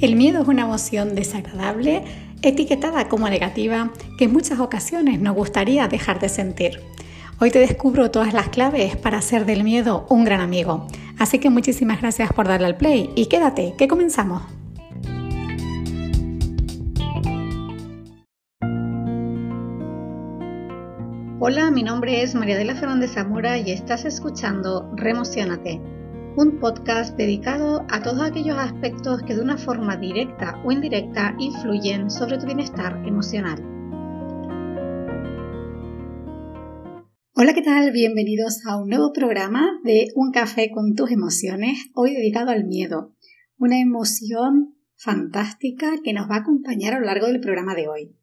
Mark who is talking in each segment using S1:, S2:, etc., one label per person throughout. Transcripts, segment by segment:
S1: El miedo es una emoción desagradable, etiquetada como negativa, que en muchas ocasiones nos gustaría dejar de sentir. Hoy te descubro todas las claves para hacer del miedo un gran amigo. Así que muchísimas gracias por darle al play y quédate, que comenzamos. Hola, mi nombre es María de la Fernández Zamora y estás escuchando Remocionate un podcast dedicado a todos aquellos aspectos que de una forma directa o indirecta influyen sobre tu bienestar emocional. Hola, ¿qué tal? Bienvenidos a un nuevo programa de Un café con tus emociones, hoy dedicado al miedo, una emoción fantástica que nos va a acompañar a lo largo del programa de hoy.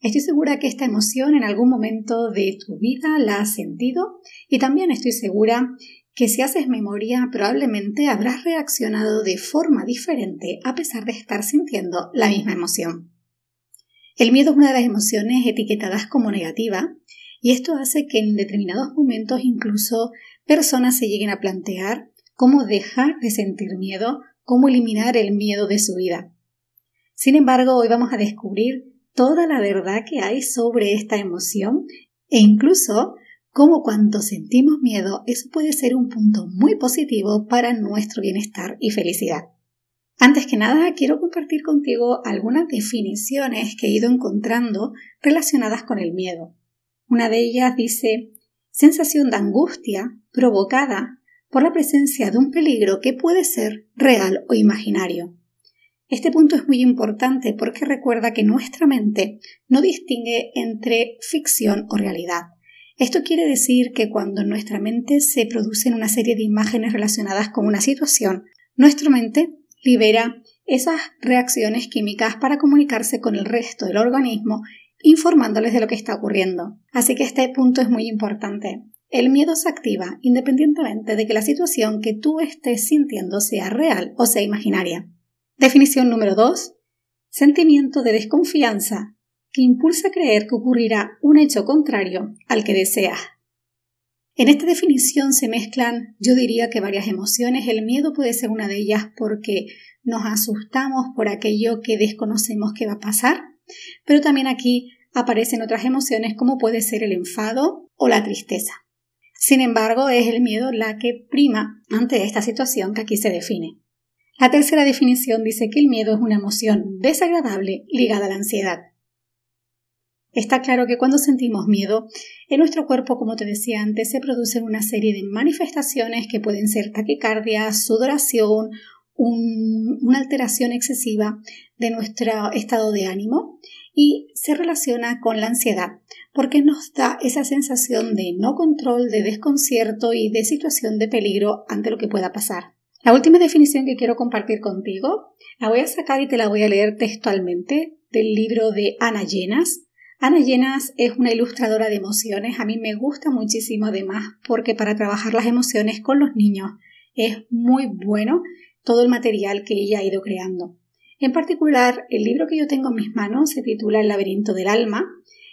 S1: Estoy segura que esta emoción en algún momento de tu vida la has sentido y también estoy segura que si haces memoria probablemente habrás reaccionado de forma diferente a pesar de estar sintiendo la misma emoción. El miedo es una de las emociones etiquetadas como negativa y esto hace que en determinados momentos incluso personas se lleguen a plantear cómo dejar de sentir miedo, cómo eliminar el miedo de su vida. Sin embargo, hoy vamos a descubrir toda la verdad que hay sobre esta emoción e incluso como cuando sentimos miedo, eso puede ser un punto muy positivo para nuestro bienestar y felicidad. Antes que nada, quiero compartir contigo algunas definiciones que he ido encontrando relacionadas con el miedo. Una de ellas dice sensación de angustia provocada por la presencia de un peligro que puede ser real o imaginario. Este punto es muy importante porque recuerda que nuestra mente no distingue entre ficción o realidad. Esto quiere decir que cuando en nuestra mente se producen una serie de imágenes relacionadas con una situación, nuestra mente libera esas reacciones químicas para comunicarse con el resto del organismo informándoles de lo que está ocurriendo. Así que este punto es muy importante. El miedo se activa independientemente de que la situación que tú estés sintiendo sea real o sea imaginaria. Definición número 2. Sentimiento de desconfianza, impulsa a creer que ocurrirá un hecho contrario al que deseas. En esta definición se mezclan, yo diría que varias emociones. El miedo puede ser una de ellas porque nos asustamos por aquello que desconocemos que va a pasar, pero también aquí aparecen otras emociones como puede ser el enfado o la tristeza. Sin embargo, es el miedo la que prima ante esta situación que aquí se define. La tercera definición dice que el miedo es una emoción desagradable ligada a la ansiedad. Está claro que cuando sentimos miedo, en nuestro cuerpo, como te decía antes, se producen una serie de manifestaciones que pueden ser taquicardia, sudoración, una alteración excesiva de nuestro estado de ánimo y se relaciona con la ansiedad, porque nos da esa sensación de no control, de desconcierto y de situación de peligro ante lo que pueda pasar. La última definición que quiero compartir contigo la voy a sacar y te la voy a leer textualmente del libro de Ana Llenas, Ana Llenas es una ilustradora de emociones. A mí me gusta muchísimo además porque para trabajar las emociones con los niños es muy bueno todo el material que ella ha ido creando. En particular, el libro que yo tengo en mis manos se titula El laberinto del alma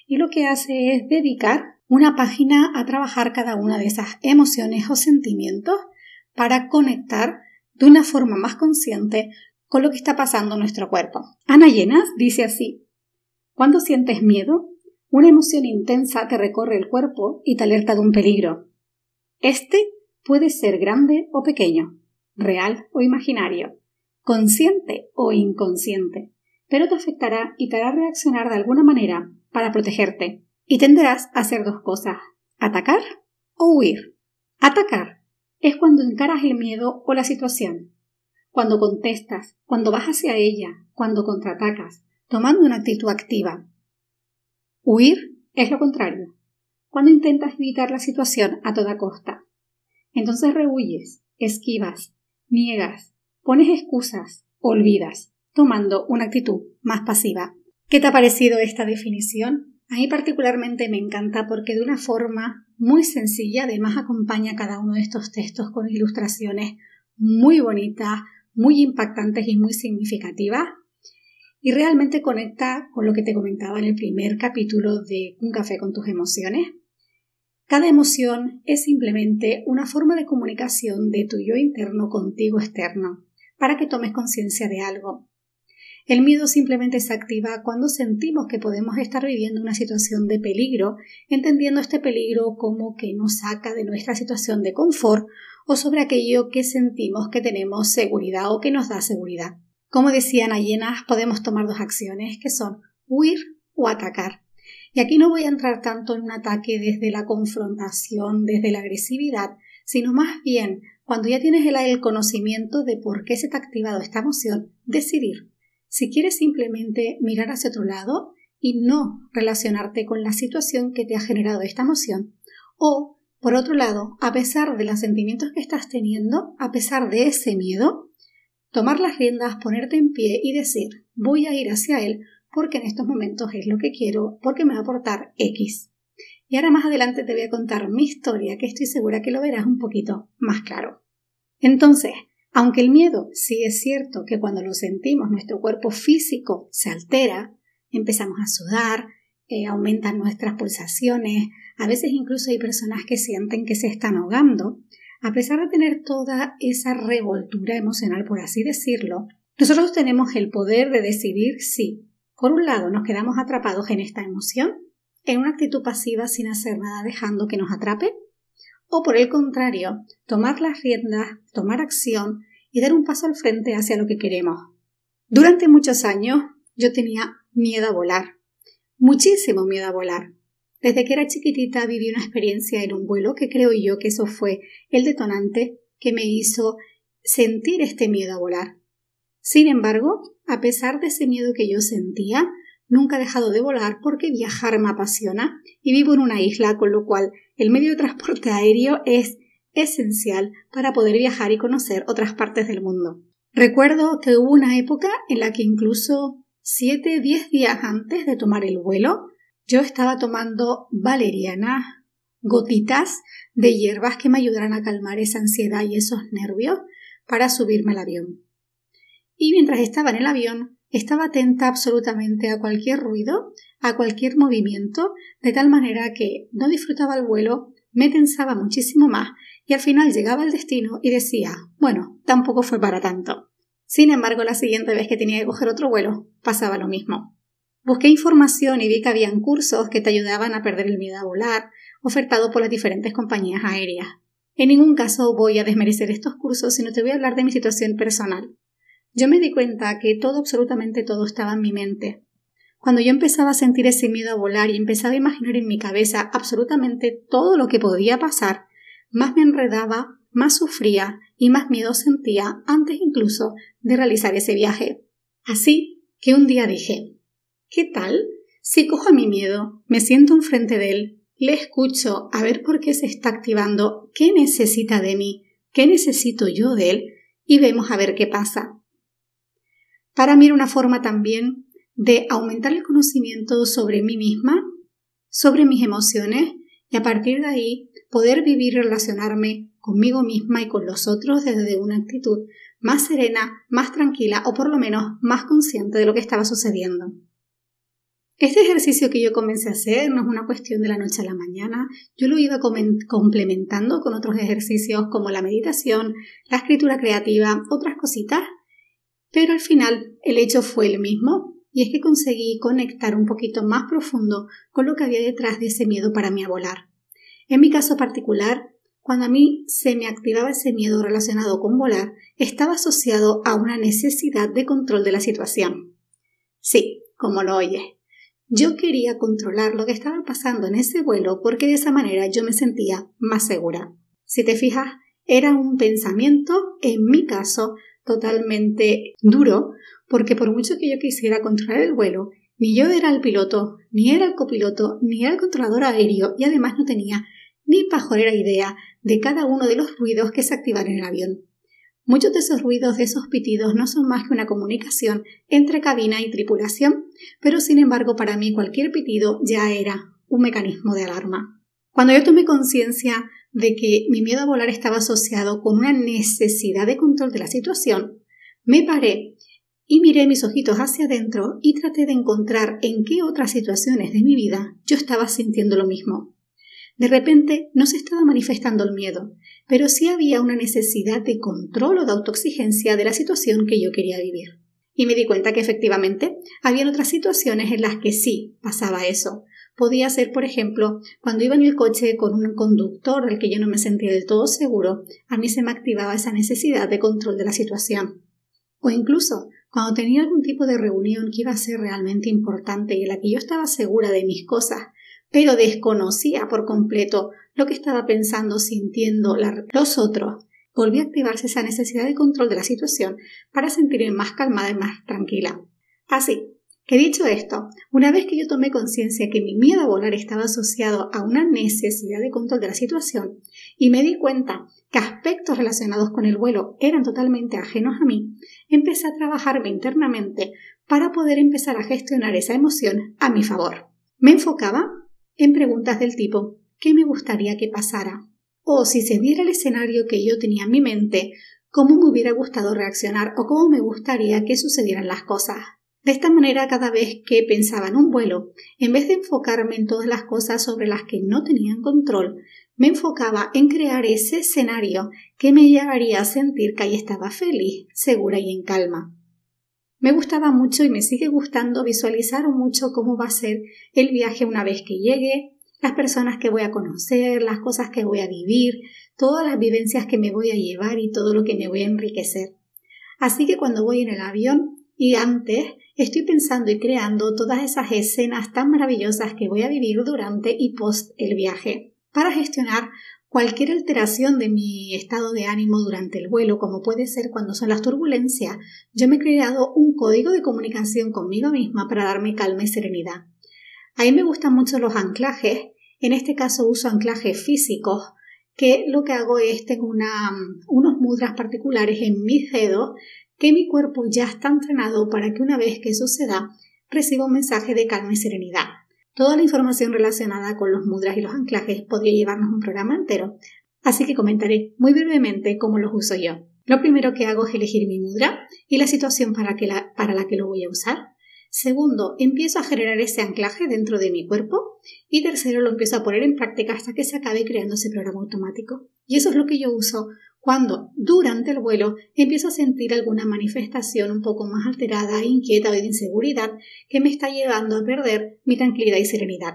S1: y lo que hace es dedicar una página a trabajar cada una de esas emociones o sentimientos para conectar de una forma más consciente con lo que está pasando en nuestro cuerpo. Ana Llenas dice así, cuando sientes miedo, una emoción intensa te recorre el cuerpo y te alerta de un peligro. Este puede ser grande o pequeño, real o imaginario, consciente o inconsciente, pero te afectará y te hará reaccionar de alguna manera para protegerte. Y tendrás a hacer dos cosas, atacar o huir. Atacar es cuando encaras el miedo o la situación, cuando contestas, cuando vas hacia ella, cuando contraatacas, tomando una actitud activa. Huir es lo contrario, cuando intentas evitar la situación a toda costa. Entonces rehuyes, esquivas, niegas, pones excusas, olvidas, tomando una actitud más pasiva. ¿Qué te ha parecido esta definición? A mí particularmente me encanta porque de una forma muy sencilla, además acompaña cada uno de estos textos con ilustraciones muy bonitas, muy impactantes y muy significativas y realmente conecta con lo que te comentaba en el primer capítulo de Un café con tus emociones. Cada emoción es simplemente una forma de comunicación de tu yo interno contigo externo, para que tomes conciencia de algo. El miedo simplemente se activa cuando sentimos que podemos estar viviendo una situación de peligro, entendiendo este peligro como que nos saca de nuestra situación de confort o sobre aquello que sentimos que tenemos seguridad o que nos da seguridad. Como decían Allenas, podemos tomar dos acciones que son huir o atacar. Y aquí no voy a entrar tanto en un ataque desde la confrontación, desde la agresividad, sino más bien cuando ya tienes el, conocimiento de por qué se te ha activado esta emoción, decidir si quieres simplemente mirar hacia otro lado y no relacionarte con la situación que te ha generado esta emoción, o, por otro lado, a pesar de los sentimientos que estás teniendo, a pesar de ese miedo, tomar las riendas, ponerte en pie y decir voy a ir hacia él porque en estos momentos es lo que quiero, porque me va a aportar X. Y ahora más adelante te voy a contar mi historia, que estoy segura que lo verás un poquito más claro. Entonces, aunque el miedo sí es cierto que cuando lo sentimos nuestro cuerpo físico se altera, empezamos a sudar, eh, aumentan nuestras pulsaciones, a veces incluso hay personas que sienten que se están ahogando, a pesar de tener toda esa revoltura emocional, por así decirlo, nosotros tenemos el poder de decidir si, por un lado, nos quedamos atrapados en esta emoción en una actitud pasiva sin hacer nada dejando que nos atrape? ¿O por el contrario, tomar las riendas, tomar acción y dar un paso al frente hacia lo que queremos? Durante muchos años yo tenía miedo a volar, muchísimo miedo a volar. Desde que era chiquitita viví una experiencia en un vuelo que creo yo que eso fue el detonante que me hizo sentir este miedo a volar. Sin embargo, a pesar de ese miedo que yo sentía, Nunca he dejado de volar porque viajar me apasiona y vivo en una isla, con lo cual el medio de transporte aéreo es esencial para poder viajar y conocer otras partes del mundo. Recuerdo que hubo una época en la que incluso 7, 10 días antes de tomar el vuelo, yo estaba tomando valeriana, gotitas de hierbas que me ayudaran a calmar esa ansiedad y esos nervios para subirme al avión. Y mientras estaba en el avión, estaba atenta absolutamente a cualquier ruido, a cualquier movimiento, de tal manera que no disfrutaba el vuelo, me tensaba muchísimo más y al final llegaba al destino y decía, bueno, tampoco fue para tanto. Sin embargo, la siguiente vez que tenía que coger otro vuelo, pasaba lo mismo. Busqué información y vi que habían cursos que te ayudaban a perder el miedo a volar, ofertados por las diferentes compañías aéreas. En ningún caso voy a desmerecer estos cursos, sino te voy a hablar de mi situación personal. Yo me di cuenta que todo, absolutamente todo estaba en mi mente. Cuando yo empezaba a sentir ese miedo a volar y empezaba a imaginar en mi cabeza absolutamente todo lo que podía pasar, más me enredaba, más sufría y más miedo sentía antes incluso de realizar ese viaje. Así que un día dije, ¿qué tal si cojo mi miedo, me siento enfrente de él, le escucho a ver por qué se está activando, qué necesita de mí, qué necesito yo de él y vemos a ver qué pasa? Para mí era una forma también de aumentar el conocimiento sobre mí misma, sobre mis emociones y a partir de ahí poder vivir y relacionarme conmigo misma y con los otros desde una actitud más serena, más tranquila o por lo menos más consciente de lo que estaba sucediendo. Este ejercicio que yo comencé a hacer no es una cuestión de la noche a la mañana, yo lo iba complementando con otros ejercicios como la meditación, la escritura creativa, otras cositas pero al final el hecho fue el mismo, y es que conseguí conectar un poquito más profundo con lo que había detrás de ese miedo para mí a volar. En mi caso particular, cuando a mí se me activaba ese miedo relacionado con volar, estaba asociado a una necesidad de control de la situación. Sí, como lo oyes. Yo quería controlar lo que estaba pasando en ese vuelo porque de esa manera yo me sentía más segura. Si te fijas, era un pensamiento, en mi caso, totalmente duro, porque por mucho que yo quisiera controlar el vuelo, ni yo era el piloto, ni era el copiloto, ni era el controlador aéreo, y además no tenía ni pajorera idea de cada uno de los ruidos que se activan en el avión. Muchos de esos ruidos, de esos pitidos, no son más que una comunicación entre cabina y tripulación, pero sin embargo para mí cualquier pitido ya era un mecanismo de alarma. Cuando yo tomé conciencia de que mi miedo a volar estaba asociado con una necesidad de control de la situación, me paré y miré mis ojitos hacia adentro y traté de encontrar en qué otras situaciones de mi vida yo estaba sintiendo lo mismo. De repente no se estaba manifestando el miedo, pero sí había una necesidad de control o de autoexigencia de la situación que yo quería vivir. Y me di cuenta que efectivamente había otras situaciones en las que sí pasaba eso. Podía ser, por ejemplo, cuando iba en el coche con un conductor del que yo no me sentía del todo seguro, a mí se me activaba esa necesidad de control de la situación. O incluso cuando tenía algún tipo de reunión que iba a ser realmente importante y en la que yo estaba segura de mis cosas, pero desconocía por completo lo que estaba pensando, sintiendo los otros, volví a activarse esa necesidad de control de la situación para sentirme más calmada y más tranquila. Así que dicho esto, una vez que yo tomé conciencia que mi miedo a volar estaba asociado a una necesidad de control de la situación y me di cuenta que aspectos relacionados con el vuelo eran totalmente ajenos a mí, empecé a trabajarme internamente para poder empezar a gestionar esa emoción a mi favor. Me enfocaba en preguntas del tipo ¿qué me gustaría que pasara? O si se diera el escenario que yo tenía en mi mente, ¿cómo me hubiera gustado reaccionar o cómo me gustaría que sucedieran las cosas? De esta manera, cada vez que pensaba en un vuelo, en vez de enfocarme en todas las cosas sobre las que no tenían control, me enfocaba en crear ese escenario que me llevaría a sentir que ahí estaba feliz, segura y en calma. Me gustaba mucho y me sigue gustando visualizar mucho cómo va a ser el viaje una vez que llegue, las personas que voy a conocer, las cosas que voy a vivir, todas las vivencias que me voy a llevar y todo lo que me voy a enriquecer. Así que cuando voy en el avión y antes estoy pensando y creando todas esas escenas tan maravillosas que voy a vivir durante y post el viaje. Para gestionar cualquier alteración de mi estado de ánimo durante el vuelo, como puede ser cuando son las turbulencias, yo me he creado un código de comunicación conmigo misma para darme calma y serenidad. A mí me gustan mucho los anclajes, en este caso uso anclajes físicos, que lo que hago es tengo una, unos mudras particulares en mis dedos que mi cuerpo ya está entrenado para que una vez que suceda reciba un mensaje de calma y serenidad. Toda la información relacionada con los mudras y los anclajes podría llevarnos un programa entero, así que comentaré muy brevemente cómo los uso yo. Lo primero que hago es elegir mi mudra y la situación para, para la que lo voy a usar. Segundo, empiezo a generar ese anclaje dentro de mi cuerpo. Y tercero, lo empiezo a poner en práctica hasta que se acabe creando ese programa automático. Y eso es lo que yo uso cuando durante el vuelo empiezo a sentir alguna manifestación un poco más alterada, inquieta o de inseguridad que me está llevando a perder mi tranquilidad y serenidad.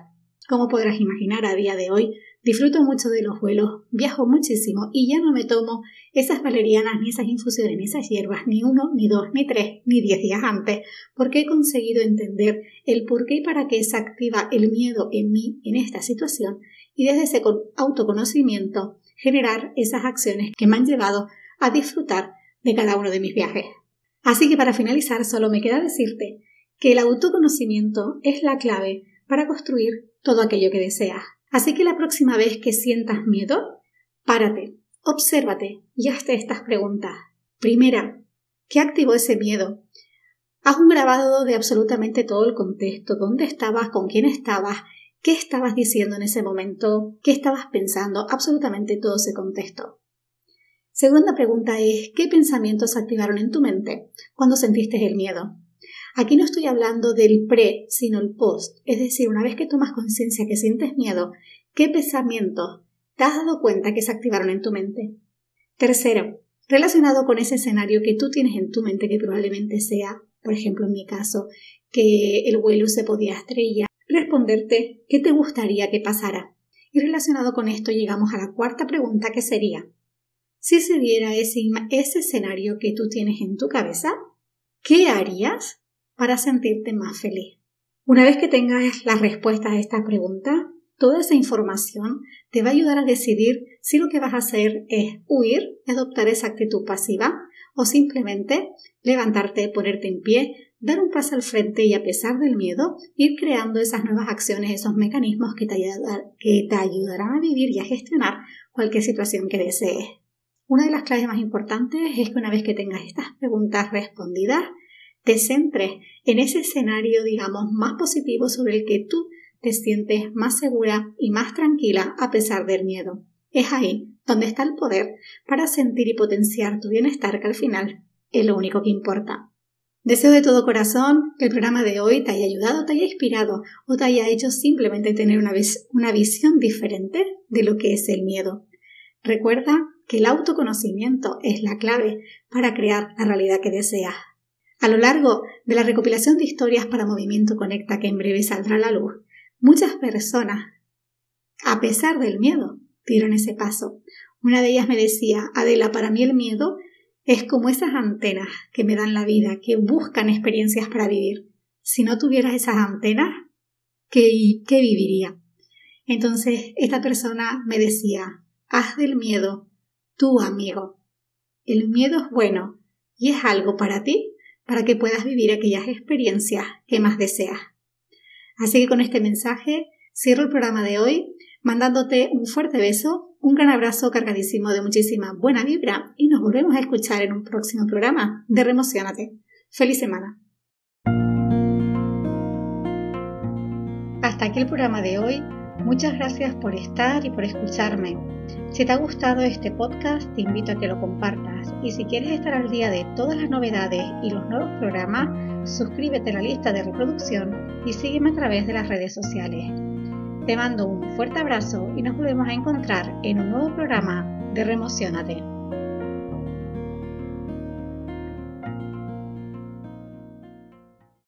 S1: Como podrás imaginar, a día de hoy disfruto mucho de los vuelos, viajo muchísimo y ya no me tomo esas valerianas ni esas infusiones ni esas hierbas ni uno, ni dos, ni tres, ni diez días antes, porque he conseguido entender el por qué y para qué se activa el miedo en mí en esta situación y desde ese autoconocimiento generar esas acciones que me han llevado a disfrutar de cada uno de mis viajes. Así que para finalizar solo me queda decirte que el autoconocimiento es la clave para construir todo aquello que deseas. Así que la próxima vez que sientas miedo, párate, obsérvate y hazte estas preguntas. Primera, ¿qué activó ese miedo? Haz un grabado de absolutamente todo el contexto, dónde estabas, con quién estabas, qué estabas diciendo en ese momento, qué estabas pensando, absolutamente todo ese contexto. Segunda pregunta es, ¿qué pensamientos activaron en tu mente cuando sentiste el miedo? Aquí no estoy hablando del pre, sino el post, es decir, una vez que tomas conciencia que sientes miedo, ¿qué pensamientos te has dado cuenta que se activaron en tu mente? Tercero, relacionado con ese escenario que tú tienes en tu mente que probablemente sea, por ejemplo en mi caso, que el vuelo se podía estrellar responderte qué te gustaría que pasara. Y relacionado con esto llegamos a la cuarta pregunta que sería, si se diera ese, ese escenario que tú tienes en tu cabeza, ¿qué harías para sentirte más feliz? Una vez que tengas las respuestas a esta pregunta, toda esa información te va a ayudar a decidir si lo que vas a hacer es huir, adoptar esa actitud pasiva o simplemente levantarte, ponerte en pie, dar un paso al frente y a pesar del miedo, ir creando esas nuevas acciones, esos mecanismos que te, ayudarán a vivir y a gestionar cualquier situación que desees. Una de las claves más importantes es que una vez que tengas estas preguntas respondidas, te centres en ese escenario, digamos, más positivo sobre el que tú te sientes más segura y más tranquila a pesar del miedo. Es ahí donde está el poder para sentir y potenciar tu bienestar que al final es lo único que importa. Deseo de todo corazón que el programa de hoy te haya ayudado, te haya inspirado o te haya hecho simplemente tener una, una visión diferente de lo que es el miedo. Recuerda que el autoconocimiento es la clave para crear la realidad que deseas. A lo largo de la recopilación de historias para Movimiento Conecta que en breve saldrá a la luz, muchas personas, a pesar del miedo, dieron ese paso. Una de ellas me decía, Adela, para mí el miedo es como esas antenas que me dan la vida, que buscan experiencias para vivir. Si no tuvieras esas antenas, ¿qué, qué viviría? Entonces esta persona me decía, haz del miedo tu amigo. El miedo es bueno y es algo para ti, para que puedas vivir aquellas experiencias que más deseas. Así que con este mensaje cierro el programa de hoy mandándote un fuerte beso, un gran abrazo cargadísimo de muchísima buena vibra y nos volvemos a escuchar en un próximo programa de Remocionate. ¡Feliz semana! Hasta aquí el programa de hoy. Muchas gracias por estar y por escucharme. Si te ha gustado este podcast, te invito a que lo compartas y si quieres estar al día de todas las novedades y los nuevos programas, suscríbete a la lista de reproducción y sígueme a través de las redes sociales. Te mando un fuerte abrazo y nos volvemos a encontrar en un nuevo programa de Remocionate.